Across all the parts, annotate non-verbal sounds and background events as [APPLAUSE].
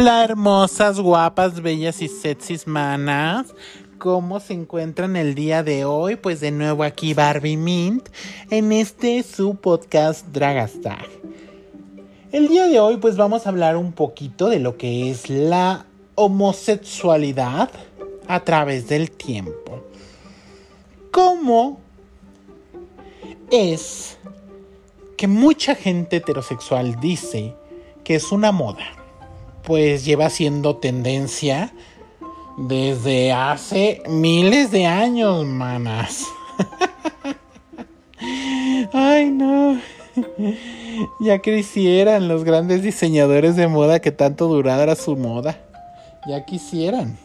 Hola hermosas, guapas, bellas y sexys manas. ¿Cómo se encuentran el día de hoy? Pues de nuevo aquí Barbie Mint en este su podcast Dragastar. El día de hoy pues vamos a hablar un poquito de lo que es la homosexualidad a través del tiempo. ¿Cómo es que mucha gente heterosexual dice que es una moda? Pues lleva siendo tendencia desde hace miles de años, manas. [LAUGHS] Ay, no. [LAUGHS] Ya quisieran los grandes diseñadores de moda que tanto durara su moda. Ya quisieran.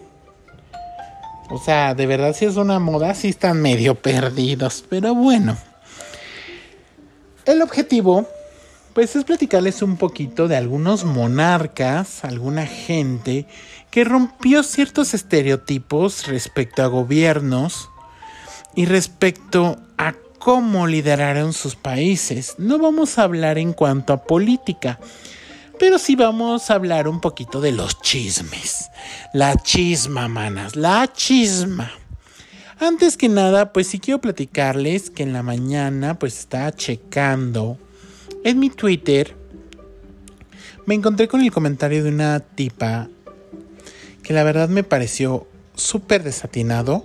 O sea, de verdad si es una moda, sí están medio perdidos. Pero bueno. El objetivo pues es platicarles un poquito de algunos monarcas, alguna gente que rompió ciertos estereotipos respecto a gobiernos y respecto a cómo lideraron sus países. No vamos a hablar en cuanto a política, pero sí vamos a hablar un poquito de los chismes. La chisma, manas, la chisma. Antes que nada, pues sí quiero platicarles que en la mañana pues estaba checando en mi Twitter me encontré con el comentario de una tipa que la verdad me pareció súper desatinado,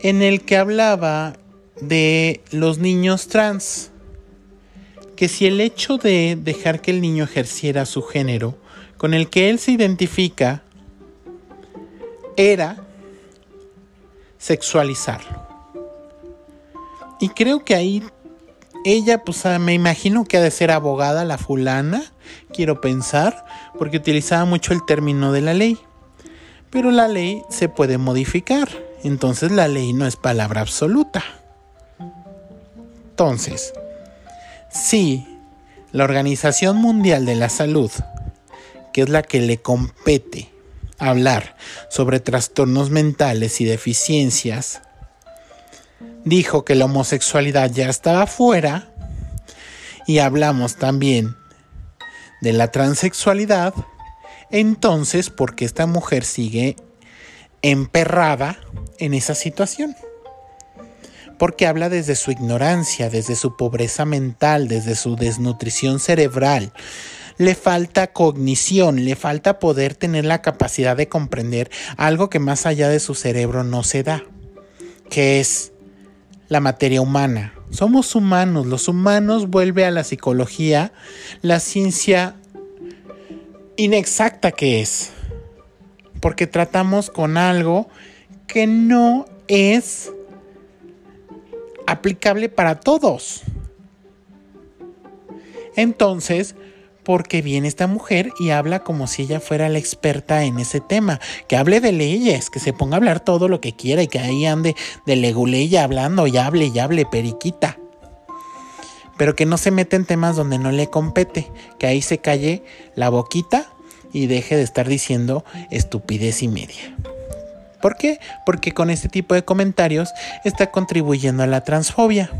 en el que hablaba de los niños trans. Que si el hecho de dejar que el niño ejerciera su género con el que él se identifica era sexualizarlo. Y creo que ahí ella, pues me imagino que ha de ser abogada la fulana, quiero pensar, porque utilizaba mucho el término de la ley. Pero la ley se puede modificar, entonces la ley no es palabra absoluta. Entonces, si la Organización Mundial de la Salud, que es la que le compete hablar sobre trastornos mentales y deficiencias, dijo que la homosexualidad ya estaba fuera y hablamos también de la transexualidad, entonces, ¿por qué esta mujer sigue emperrada en esa situación? Porque habla desde su ignorancia, desde su pobreza mental, desde su desnutrición cerebral. Le falta cognición, le falta poder tener la capacidad de comprender algo que más allá de su cerebro no se da, que es la materia humana. Somos humanos, los humanos vuelve a la psicología la ciencia inexacta que es. Porque tratamos con algo que no es aplicable para todos. Entonces, porque viene esta mujer y habla como si ella fuera la experta en ese tema, que hable de leyes, que se ponga a hablar todo lo que quiera y que ahí ande de leguleya hablando y hable y hable periquita. Pero que no se meta en temas donde no le compete, que ahí se calle la boquita y deje de estar diciendo estupidez y media. ¿Por qué? Porque con este tipo de comentarios está contribuyendo a la transfobia.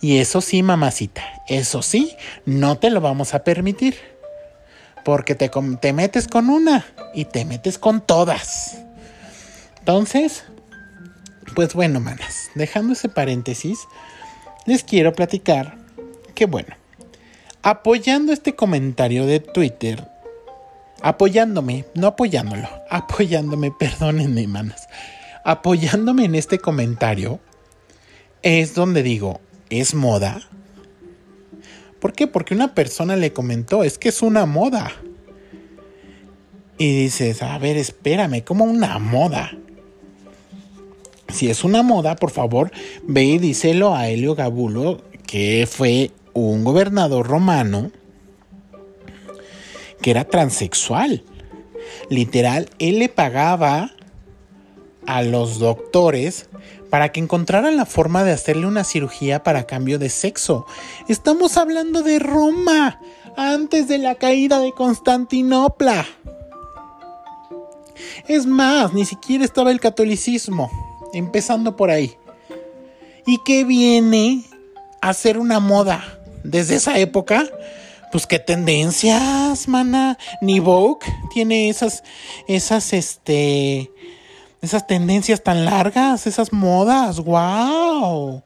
Y eso sí, mamacita, eso sí, no te lo vamos a permitir. Porque te, te metes con una y te metes con todas. Entonces, pues bueno, manas, dejando ese paréntesis, les quiero platicar que bueno, apoyando este comentario de Twitter, apoyándome, no apoyándolo, [LAUGHS] apoyándome, perdónenme, manas, apoyándome en este comentario, es donde digo, ¿es moda? ¿Por qué? Porque una persona le comentó, es que es una moda. Y dices, a ver, espérame, ¿cómo una moda? Si es una moda, por favor, ve y díselo a Helio Gabulo, que fue un gobernador romano que era transexual. Literal, él le pagaba a los doctores para que encontraran la forma de hacerle una cirugía para cambio de sexo. Estamos hablando de Roma, antes de la caída de Constantinopla. Es más, ni siquiera estaba el catolicismo, empezando por ahí. ¿Y qué viene a ser una moda desde esa época? pues qué tendencias, mana. Ni Vogue tiene esas, esas, este, esas tendencias tan largas, esas modas, wow.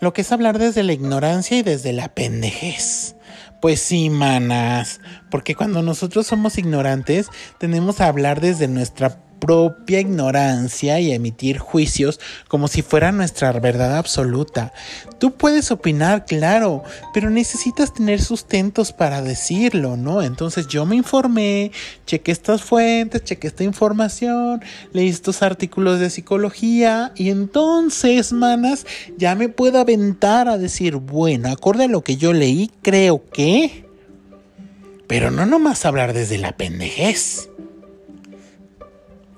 Lo que es hablar desde la ignorancia y desde la pendejez. Pues sí, manas, porque cuando nosotros somos ignorantes, tenemos a hablar desde nuestra propia ignorancia y emitir juicios como si fuera nuestra verdad absoluta. Tú puedes opinar, claro, pero necesitas tener sustentos para decirlo, ¿no? Entonces yo me informé, chequé estas fuentes, chequé esta información, leí estos artículos de psicología y entonces, manas, ya me puedo aventar a decir, bueno, acorde a lo que yo leí, creo que... Pero no nomás hablar desde la pendejez.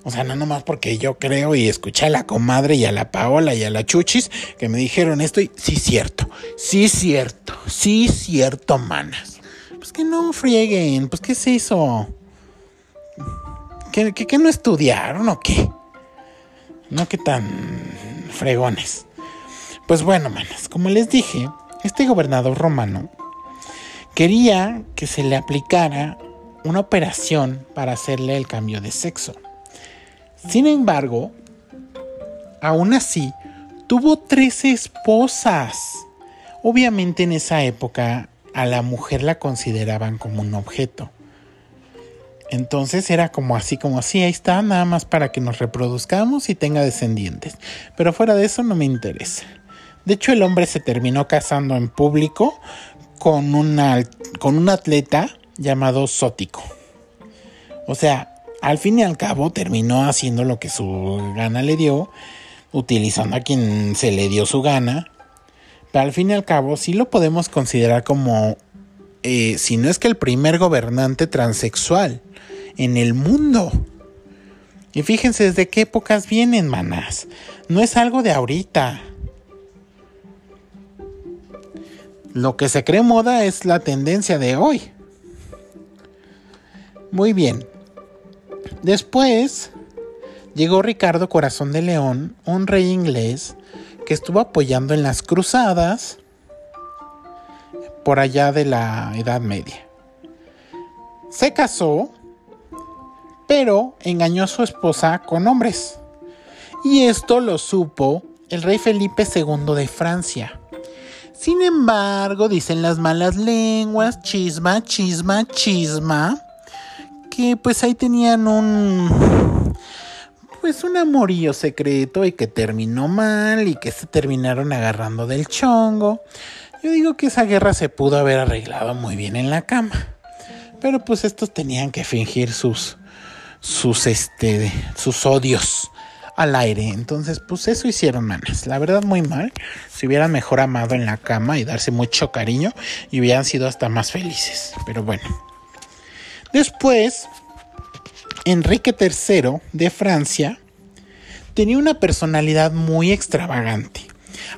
O sea, no nomás porque yo creo y escuché a la comadre y a la Paola y a la Chuchis que me dijeron esto y sí cierto, sí cierto, sí cierto, manas. Pues que no frieguen, pues ¿qué se hizo? ¿Qué, qué, no estudiaron o qué? No que tan fregones. Pues bueno, manas, como les dije, este gobernador romano quería que se le aplicara una operación para hacerle el cambio de sexo. Sin embargo, aún así, tuvo tres esposas. Obviamente en esa época a la mujer la consideraban como un objeto. Entonces era como así, como así, ahí está, nada más para que nos reproduzcamos y tenga descendientes. Pero fuera de eso no me interesa. De hecho, el hombre se terminó casando en público con, con un atleta llamado Sótico. O sea, al fin y al cabo terminó haciendo lo que su gana le dio, utilizando a quien se le dio su gana. Pero al fin y al cabo sí lo podemos considerar como, eh, si no es que el primer gobernante transexual en el mundo. Y fíjense desde qué épocas vienen, manas. No es algo de ahorita. Lo que se cree moda es la tendencia de hoy. Muy bien. Después llegó Ricardo Corazón de León, un rey inglés que estuvo apoyando en las cruzadas por allá de la Edad Media. Se casó, pero engañó a su esposa con hombres. Y esto lo supo el rey Felipe II de Francia. Sin embargo, dicen las malas lenguas, chisma, chisma, chisma, pues ahí tenían un pues un amorío secreto y que terminó mal y que se terminaron agarrando del chongo. Yo digo que esa guerra se pudo haber arreglado muy bien en la cama. Pero pues estos tenían que fingir sus sus este sus odios al aire. Entonces, pues eso hicieron manas. La verdad muy mal. Se hubieran mejor amado en la cama y darse mucho cariño y hubieran sido hasta más felices. Pero bueno, Después, Enrique III de Francia tenía una personalidad muy extravagante.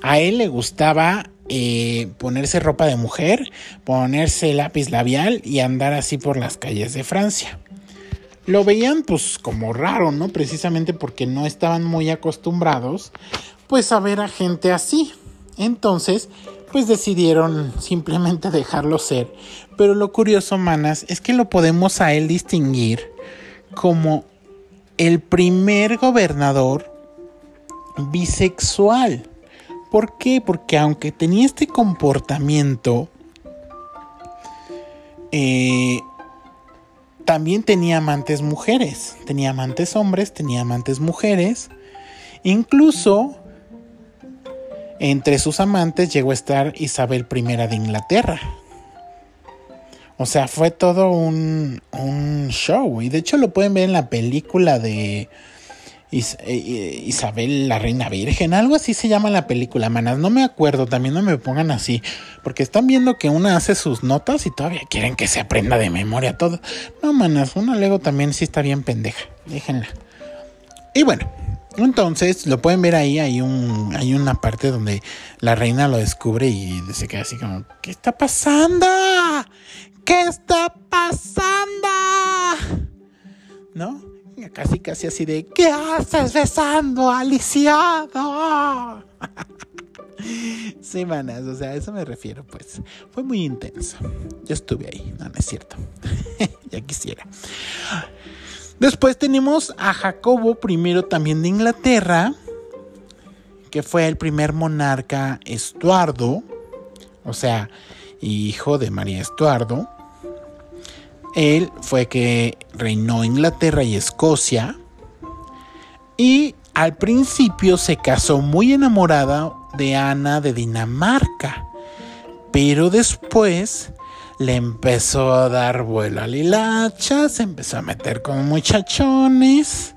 A él le gustaba eh, ponerse ropa de mujer, ponerse lápiz labial y andar así por las calles de Francia. Lo veían pues como raro, ¿no? Precisamente porque no estaban muy acostumbrados pues a ver a gente así. Entonces, pues decidieron simplemente [LAUGHS] dejarlo ser. Pero lo curioso, manas, es que lo podemos a él distinguir como el primer gobernador bisexual. ¿Por qué? Porque aunque tenía este comportamiento, eh, también tenía amantes mujeres. Tenía amantes hombres, tenía amantes mujeres. Incluso entre sus amantes llegó a estar Isabel I de Inglaterra. O sea, fue todo un, show. Y de hecho lo pueden ver en la película de eh, Isabel la Reina Virgen. Algo así se llama la película, manas. No me acuerdo, también no me pongan así. Porque están viendo que una hace sus notas y todavía quieren que se aprenda de memoria todo. No, manas, una luego también sí está bien pendeja. Déjenla. Y bueno, entonces, lo pueden ver ahí, hay, un, hay una parte donde la reina lo descubre y se queda así como, ¿qué está pasando? ¿Qué está pasando? ¿No? Casi, casi así de, ¿qué haces besando a [LAUGHS] sí, manas, o sea, a eso me refiero, pues. Fue muy intenso. Yo estuve ahí, no, no es cierto. [LAUGHS] ya quisiera. Después tenemos a Jacobo I también de Inglaterra, que fue el primer monarca Estuardo, o sea, hijo de María Estuardo. Él fue que reinó Inglaterra y Escocia. Y al principio se casó muy enamorada de Ana de Dinamarca. Pero después le empezó a dar vuelo a Lilacha, se empezó a meter con muchachones.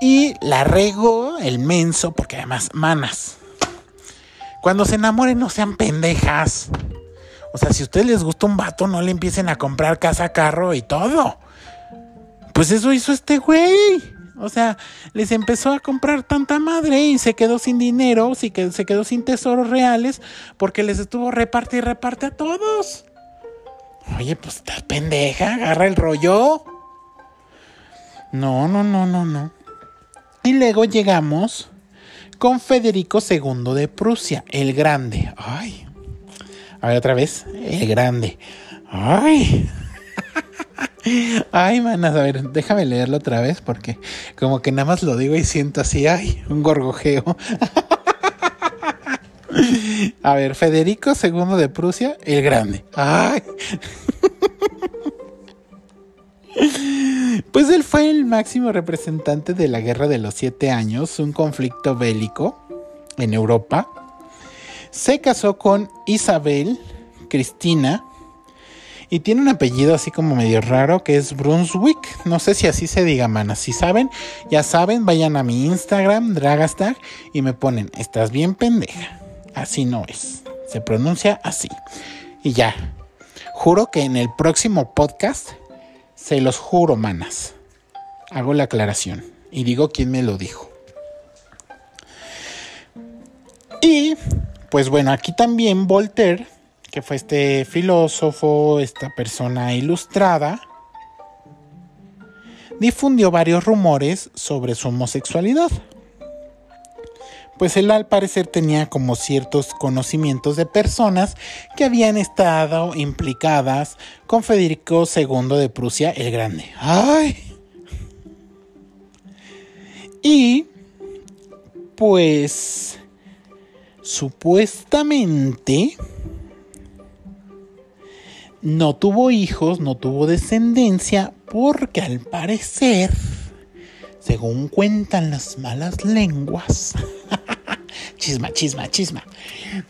Y la regó el menso, porque además, manas, cuando se enamoren no sean pendejas. O sea, si a ustedes les gusta un vato, no le empiecen a comprar casa, carro y todo. Pues eso hizo este güey. O sea, les empezó a comprar tanta madre y se quedó sin dinero, se quedó sin tesoros reales porque les estuvo reparte y reparte a todos. Oye, pues estás pendeja, agarra el rollo. No, no, no, no, no. Y luego llegamos con Federico II de Prusia, el Grande. Ay, a ver otra vez. El grande. Ay. [LAUGHS] Ay, manas, a ver, déjame leerlo otra vez porque como que nada más lo digo y siento así, ay, un gorgojeo. [LAUGHS] [LAUGHS] A ver, Federico II de Prusia, el grande. Ay. [LAUGHS] Pues él fue el máximo representante de la Guerra de los Siete Años, un conflicto bélico en Europa se casó con Isabel Cristina y tiene un apellido así como medio raro que es Brunswick. No sé si así se diga, manas. Si saben, ya saben, vayan a mi Instagram, Dragastag, y me ponen, estás bien pendeja. Así no es. Se pronuncia así. Y ya. Juro que en el próximo podcast, se los juro, manas. Hago la aclaración y digo quién me lo dijo. Y pues bueno, aquí también Voltaire, que fue este filósofo, esta persona ilustrada, difundió varios rumores sobre su homosexualidad. Pues él al parecer tenía como ciertos conocimientos de personas que habían estado implicadas con Federico II de Prusia el Grande. ¡Ay! Y pues supuestamente no tuvo hijos, no tuvo descendencia, porque al parecer, según cuentan las malas lenguas, [LAUGHS] chisma, chisma, chisma.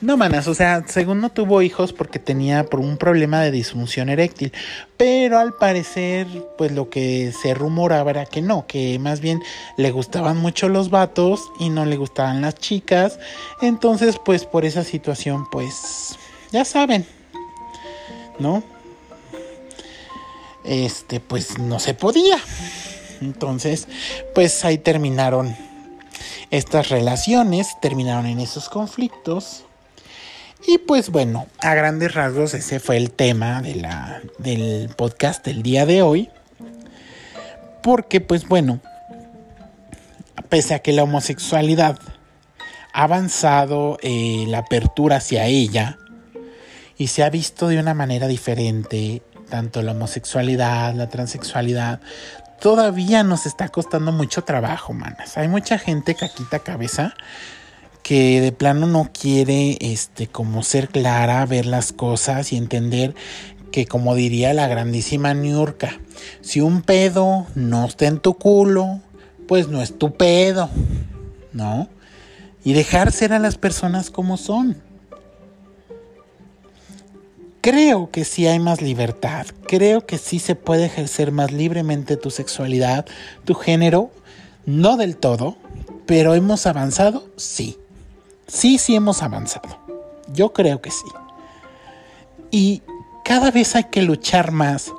No, manas, o sea, según no tuvo hijos porque tenía por un problema de disfunción eréctil. Pero al parecer, pues lo que se rumoraba era que no, que más bien le gustaban mucho los vatos y no le gustaban las chicas. Entonces, pues por esa situación, pues, ya saben, ¿no? Este, pues no se podía. Entonces, pues ahí terminaron estas relaciones, terminaron en esos conflictos. Y pues bueno, a grandes rasgos ese fue el tema de la, del podcast del día de hoy. Porque pues bueno, pese a que la homosexualidad ha avanzado eh, la apertura hacia ella y se ha visto de una manera diferente, tanto la homosexualidad, la transexualidad, todavía nos está costando mucho trabajo, manas. Hay mucha gente caquita cabeza que de plano no quiere este como ser clara, ver las cosas y entender que como diría la grandísima Niurka, si un pedo no está en tu culo, pues no es tu pedo, ¿no? Y dejar ser a las personas como son. Creo que sí hay más libertad, creo que sí se puede ejercer más libremente tu sexualidad, tu género, no del todo, pero hemos avanzado, sí. Sí, sí hemos avanzado. Yo creo que sí. Y cada vez hay que luchar más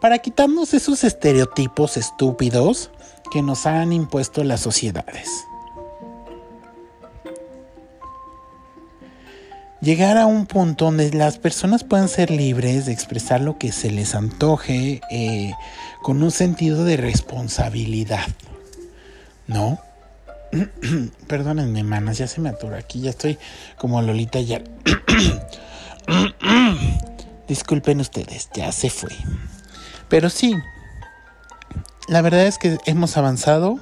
para quitarnos esos estereotipos estúpidos que nos han impuesto las sociedades. Llegar a un punto donde las personas puedan ser libres de expresar lo que se les antoje eh, con un sentido de responsabilidad, ¿no? [CLEARS THROAT] Perdónenme, manas, ya se me atura aquí, ya estoy como Lolita ya. [CLEARS THROAT] Disculpen ustedes, ya se fue. Pero sí, la verdad es que hemos avanzado,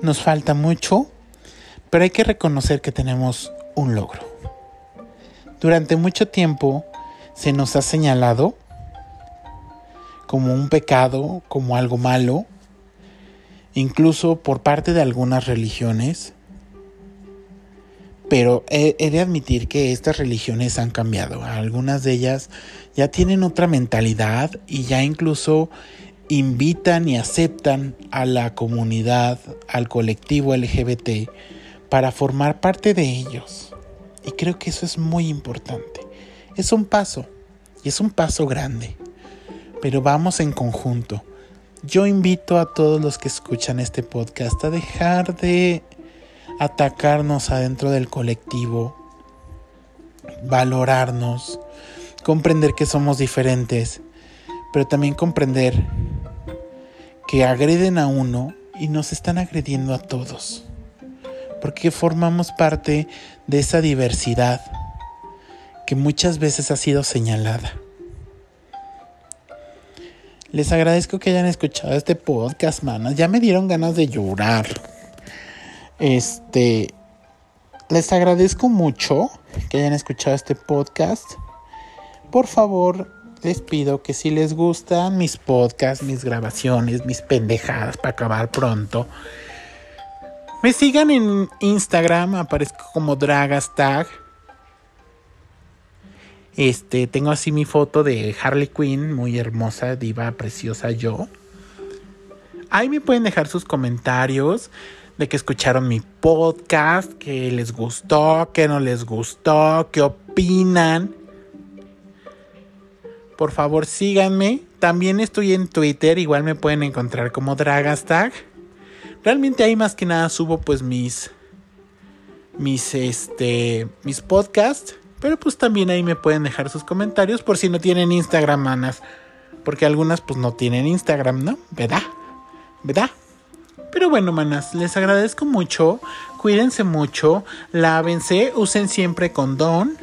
nos falta mucho, pero hay que reconocer que tenemos un logro. Durante mucho tiempo se nos ha señalado como un pecado, como algo malo, incluso por parte de algunas religiones. Pero he, de admitir que estas religiones han cambiado. Algunas de ellas ya tienen otra mentalidad y ya incluso invitan y aceptan a la comunidad, al colectivo LGBT, para formar parte de ellos. Y creo que eso es muy importante. Es un paso, y es un paso grande, pero vamos en conjunto. Yo invito a todos los que escuchan este podcast a dejar de atacarnos adentro del colectivo, valorarnos, comprender que somos diferentes, pero también comprender que agreden a uno y nos están agrediendo a todos, porque formamos parte de esa diversidad que muchas veces ha sido señalada. Les agradezco que hayan escuchado este podcast, manas. Ya me dieron ganas de llorar. Este. Les agradezco mucho que hayan escuchado este podcast. Por favor, les pido que si les gustan mis podcasts, mis grabaciones, mis pendejadas para acabar pronto, me sigan en Instagram. Aparezco como Dragastag. Este, tengo así mi foto de Harley Quinn, muy hermosa, diva, preciosa yo. Ahí me pueden dejar sus comentarios de que escucharon mi podcast, que les gustó, que no les gustó, qué opinan. Por favor, síganme. También estoy en Twitter, igual me pueden encontrar como Dragastag. Realmente ahí más que nada subo pues mis mis este mis podcasts pero pues también ahí me pueden dejar sus comentarios por si no tienen Instagram, manas. Porque algunas pues no tienen Instagram, ¿no? ¿Verdad? ¿Verdad? Pero bueno, manas, les agradezco mucho. Cuídense mucho. Lávense. Usen siempre condón.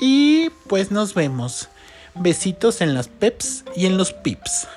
Y pues nos vemos. Besitos en las peps y en los pips.